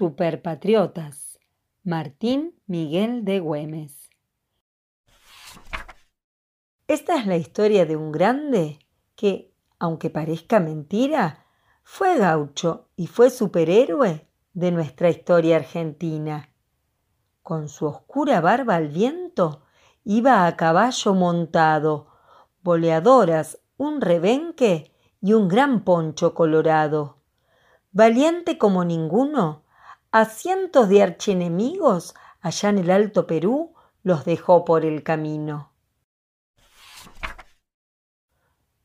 Superpatriotas. Martín Miguel de Güemes. Esta es la historia de un grande que, aunque parezca mentira, fue gaucho y fue superhéroe de nuestra historia argentina. Con su oscura barba al viento, iba a caballo montado, boleadoras, un rebenque y un gran poncho colorado. Valiente como ninguno, a cientos de archienemigos allá en el Alto Perú los dejó por el camino.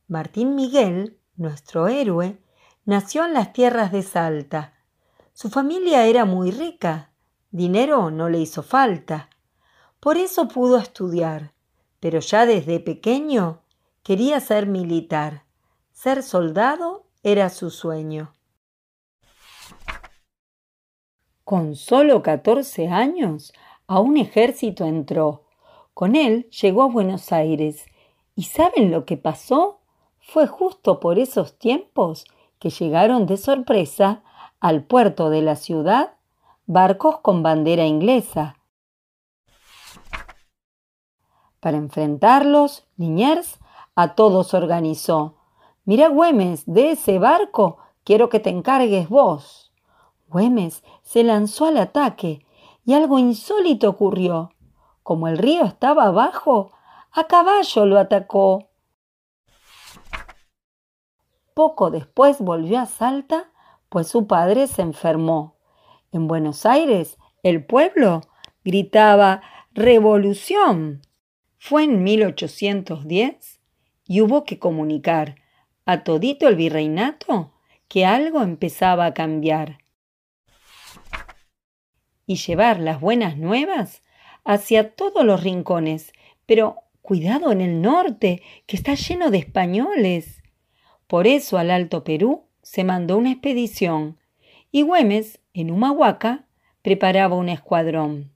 Martín Miguel, nuestro héroe, nació en las tierras de Salta. Su familia era muy rica, dinero no le hizo falta. Por eso pudo estudiar, pero ya desde pequeño quería ser militar. Ser soldado era su sueño. Con solo catorce años, a un ejército entró. Con él llegó a Buenos Aires. ¿Y saben lo que pasó? Fue justo por esos tiempos que llegaron de sorpresa al puerto de la ciudad barcos con bandera inglesa. Para enfrentarlos, Liniers a todos organizó. Mira, Güemes, de ese barco quiero que te encargues vos. Güemes se lanzó al ataque y algo insólito ocurrió. Como el río estaba abajo, a caballo lo atacó. Poco después volvió a Salta, pues su padre se enfermó. En Buenos Aires, el pueblo gritaba ¡Revolución! Fue en 1810 y hubo que comunicar a todito el virreinato que algo empezaba a cambiar y llevar las buenas nuevas hacia todos los rincones, pero cuidado en el norte, que está lleno de españoles. Por eso al Alto Perú se mandó una expedición y Güemes, en Humahuaca, preparaba un escuadrón.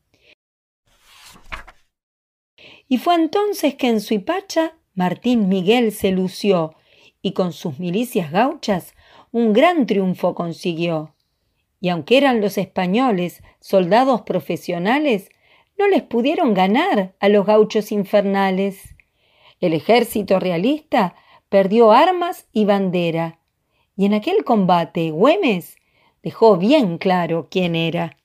Y fue entonces que en Suipacha Martín Miguel se lució y con sus milicias gauchas un gran triunfo consiguió. Y aunque eran los españoles soldados profesionales, no les pudieron ganar a los gauchos infernales. El ejército realista perdió armas y bandera, y en aquel combate Güemes dejó bien claro quién era.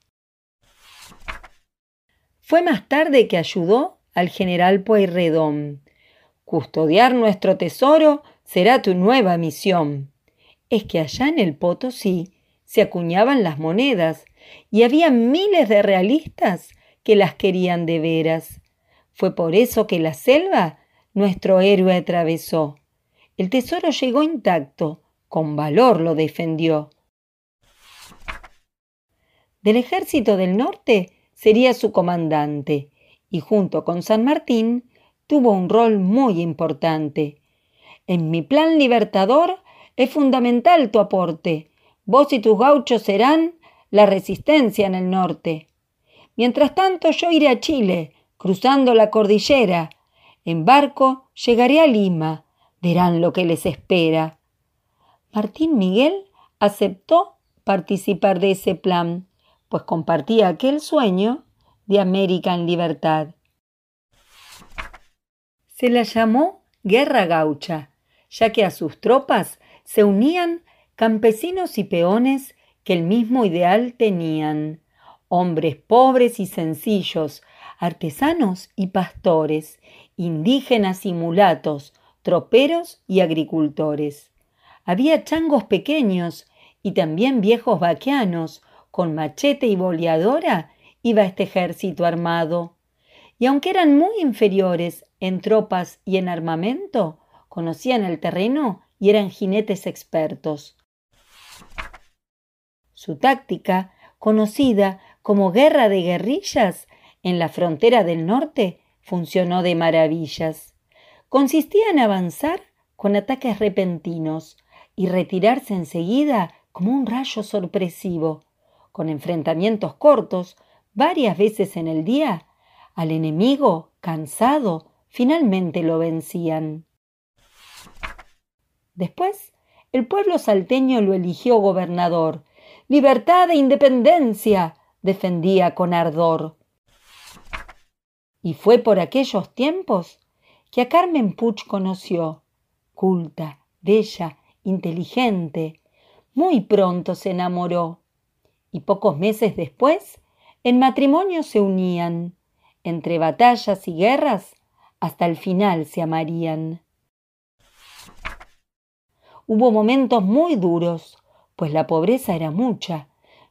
Fue más tarde que ayudó al general Pueyrredón. Custodiar nuestro tesoro será tu nueva misión. Es que allá en el Potosí se acuñaban las monedas y había miles de realistas que las querían de veras. Fue por eso que la selva nuestro héroe atravesó. El tesoro llegó intacto, con valor lo defendió. Del ejército del norte sería su comandante, y junto con San Martín tuvo un rol muy importante. En mi plan libertador es fundamental tu aporte. Vos y tus gauchos serán la resistencia en el norte. Mientras tanto yo iré a Chile, cruzando la cordillera. En barco llegaré a Lima, verán lo que les espera. Martín Miguel aceptó participar de ese plan, pues compartía aquel sueño de América en libertad. Se la llamó Guerra Gaucha, ya que a sus tropas se unían campesinos y peones que el mismo ideal tenían, hombres pobres y sencillos, artesanos y pastores, indígenas y mulatos, troperos y agricultores. Había changos pequeños y también viejos vaqueanos, con machete y boleadora iba este ejército armado. Y aunque eran muy inferiores en tropas y en armamento, conocían el terreno y eran jinetes expertos. Su táctica, conocida como guerra de guerrillas en la frontera del norte, funcionó de maravillas consistía en avanzar con ataques repentinos y retirarse enseguida como un rayo sorpresivo, con enfrentamientos cortos, varias veces en el día, al enemigo, cansado, finalmente lo vencían. Después, el pueblo salteño lo eligió gobernador, libertad e independencia, defendía con ardor. Y fue por aquellos tiempos que a Carmen Puch conoció, culta, bella, inteligente. Muy pronto se enamoró y pocos meses después en matrimonio se unían. Entre batallas y guerras hasta el final se amarían. Hubo momentos muy duros, pues la pobreza era mucha.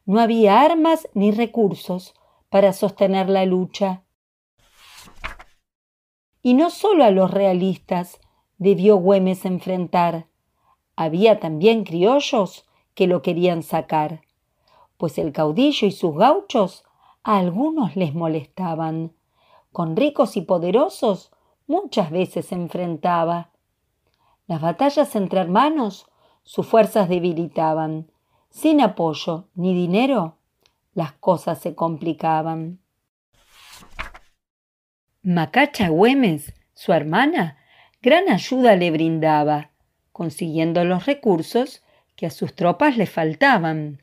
No había armas ni recursos para sostener la lucha. Y no solo a los realistas debió Güemes enfrentar. Había también criollos que lo querían sacar, pues el caudillo y sus gauchos a algunos les molestaban. Con ricos y poderosos muchas veces se enfrentaba. Las batallas entre hermanos sus fuerzas debilitaban. Sin apoyo ni dinero, las cosas se complicaban. Macacha Güemes, su hermana, gran ayuda le brindaba, consiguiendo los recursos que a sus tropas le faltaban.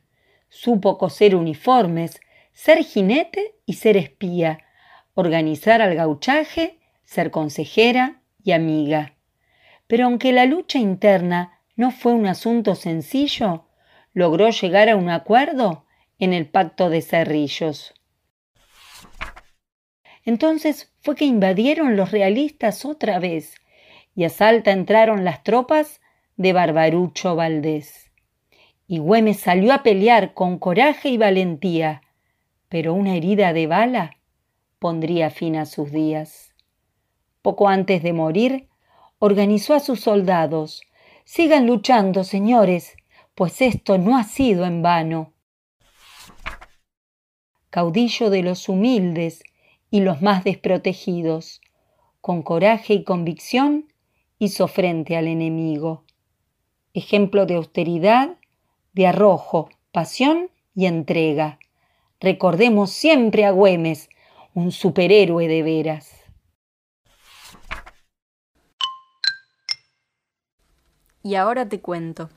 Supo coser uniformes, ser jinete y ser espía, organizar al gauchaje, ser consejera y amiga. Pero aunque la lucha interna no fue un asunto sencillo, logró llegar a un acuerdo en el pacto de Cerrillos. Entonces fue que invadieron los realistas otra vez y a Salta entraron las tropas de Barbarucho Valdés. Y Güemes salió a pelear con coraje y valentía, pero una herida de bala pondría fin a sus días. Poco antes de morir, organizó a sus soldados Sigan luchando, señores, pues esto no ha sido en vano. Caudillo de los humildes y los más desprotegidos, con coraje y convicción hizo frente al enemigo. Ejemplo de austeridad, de arrojo, pasión y entrega. Recordemos siempre a Güemes, un superhéroe de veras. Y ahora te cuento.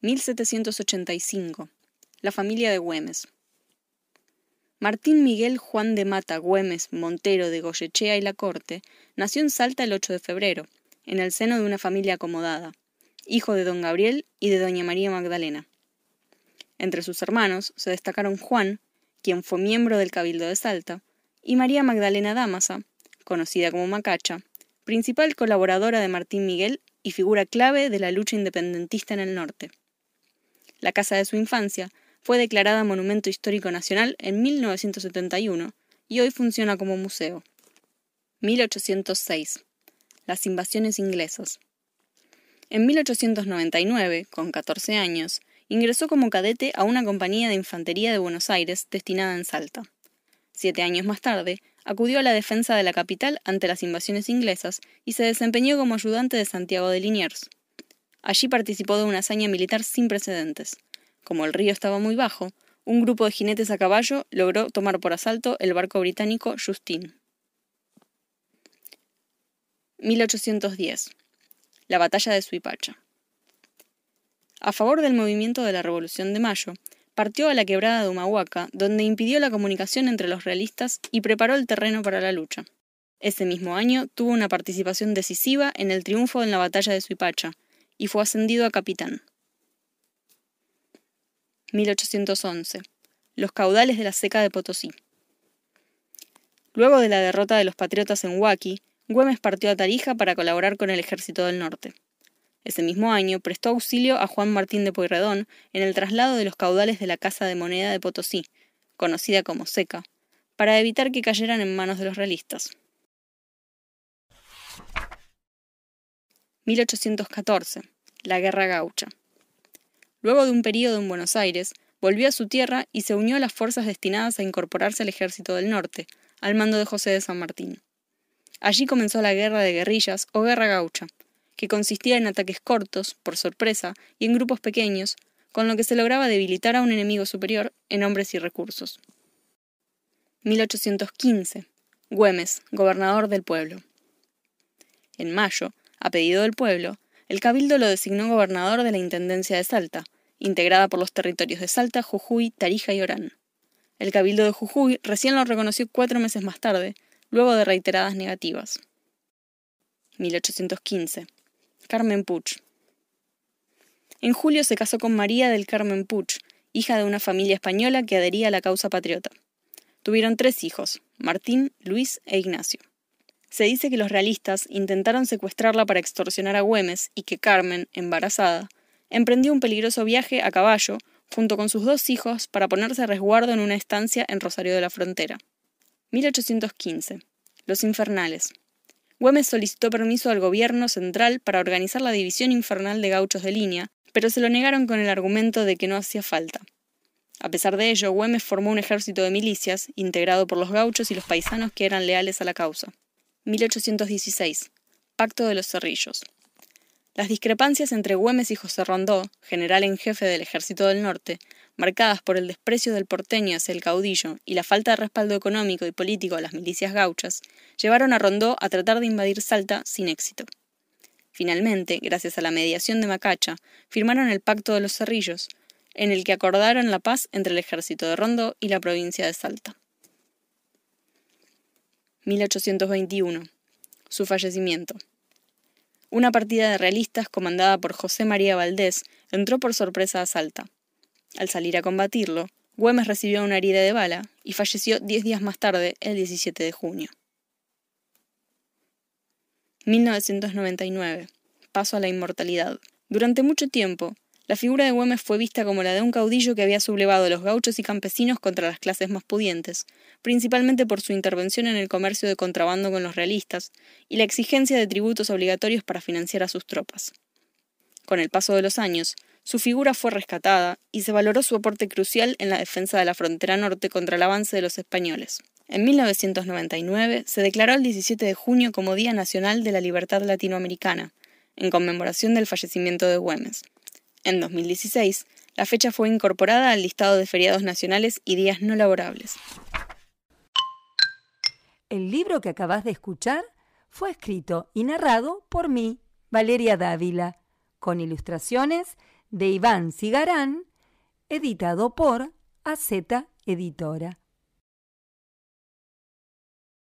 1785. La familia de Güemes. Martín Miguel Juan de Mata Güemes Montero de Goyechea y La Corte nació en Salta el 8 de febrero, en el seno de una familia acomodada, hijo de don Gabriel y de doña María Magdalena. Entre sus hermanos se destacaron Juan, quien fue miembro del Cabildo de Salta, y María Magdalena Dámasa, conocida como Macacha, principal colaboradora de Martín Miguel y figura clave de la lucha independentista en el norte. La casa de su infancia fue declarada Monumento Histórico Nacional en 1971 y hoy funciona como museo. 1806. Las invasiones inglesas. En 1899, con 14 años, ingresó como cadete a una compañía de infantería de Buenos Aires destinada en Salta. Siete años más tarde, acudió a la defensa de la capital ante las invasiones inglesas y se desempeñó como ayudante de Santiago de Liniers. Allí participó de una hazaña militar sin precedentes. Como el río estaba muy bajo, un grupo de jinetes a caballo logró tomar por asalto el barco británico Justin. 1810. La batalla de Suipacha. A favor del movimiento de la Revolución de Mayo, partió a la quebrada de Humahuaca, donde impidió la comunicación entre los realistas y preparó el terreno para la lucha. Ese mismo año tuvo una participación decisiva en el triunfo en la batalla de Suipacha y fue ascendido a capitán. 1811. Los caudales de la seca de Potosí. Luego de la derrota de los patriotas en Huaki, Güemes partió a Tarija para colaborar con el ejército del norte. Ese mismo año prestó auxilio a Juan Martín de Pueyrredón en el traslado de los caudales de la Casa de Moneda de Potosí, conocida como Seca, para evitar que cayeran en manos de los realistas. 1814. La Guerra Gaucha. Luego de un periodo en Buenos Aires, volvió a su tierra y se unió a las fuerzas destinadas a incorporarse al ejército del norte, al mando de José de San Martín. Allí comenzó la guerra de guerrillas o guerra gaucha, que consistía en ataques cortos, por sorpresa, y en grupos pequeños, con lo que se lograba debilitar a un enemigo superior en hombres y recursos. 1815. Güemes, gobernador del pueblo. En mayo, a pedido del pueblo, el cabildo lo designó gobernador de la Intendencia de Salta, integrada por los territorios de Salta, Jujuy, Tarija y Orán. El Cabildo de Jujuy recién lo reconoció cuatro meses más tarde, luego de reiteradas negativas. 1815. Carmen Puch. En julio se casó con María del Carmen Puch, hija de una familia española que adhería a la causa patriota. Tuvieron tres hijos, Martín, Luis e Ignacio. Se dice que los realistas intentaron secuestrarla para extorsionar a Güemes y que Carmen, embarazada, emprendió un peligroso viaje a caballo junto con sus dos hijos para ponerse a resguardo en una estancia en Rosario de la Frontera. 1815. Los Infernales. Güemes solicitó permiso al gobierno central para organizar la división infernal de gauchos de línea, pero se lo negaron con el argumento de que no hacía falta. A pesar de ello, Güemes formó un ejército de milicias, integrado por los gauchos y los paisanos que eran leales a la causa. 1816. Pacto de los Cerrillos. Las discrepancias entre Güemes y José Rondó, general en jefe del Ejército del Norte, marcadas por el desprecio del porteño hacia el caudillo y la falta de respaldo económico y político a las milicias gauchas, llevaron a Rondó a tratar de invadir Salta sin éxito. Finalmente, gracias a la mediación de Macacha, firmaron el Pacto de los Cerrillos, en el que acordaron la paz entre el ejército de Rondó y la provincia de Salta. 1821. Su fallecimiento. Una partida de realistas comandada por José María Valdés entró por sorpresa a Salta. Al salir a combatirlo, Güemes recibió una herida de bala y falleció diez días más tarde, el 17 de junio. 1999. Paso a la inmortalidad. Durante mucho tiempo, la figura de Güemes fue vista como la de un caudillo que había sublevado a los gauchos y campesinos contra las clases más pudientes, principalmente por su intervención en el comercio de contrabando con los realistas y la exigencia de tributos obligatorios para financiar a sus tropas. Con el paso de los años, su figura fue rescatada y se valoró su aporte crucial en la defensa de la frontera norte contra el avance de los españoles. En 1999 se declaró el 17 de junio como Día Nacional de la Libertad Latinoamericana, en conmemoración del fallecimiento de Güemes. En 2016, la fecha fue incorporada al listado de feriados nacionales y días no laborables. El libro que acabas de escuchar fue escrito y narrado por mí, Valeria Dávila, con ilustraciones de Iván Cigarán, editado por AZ Editora.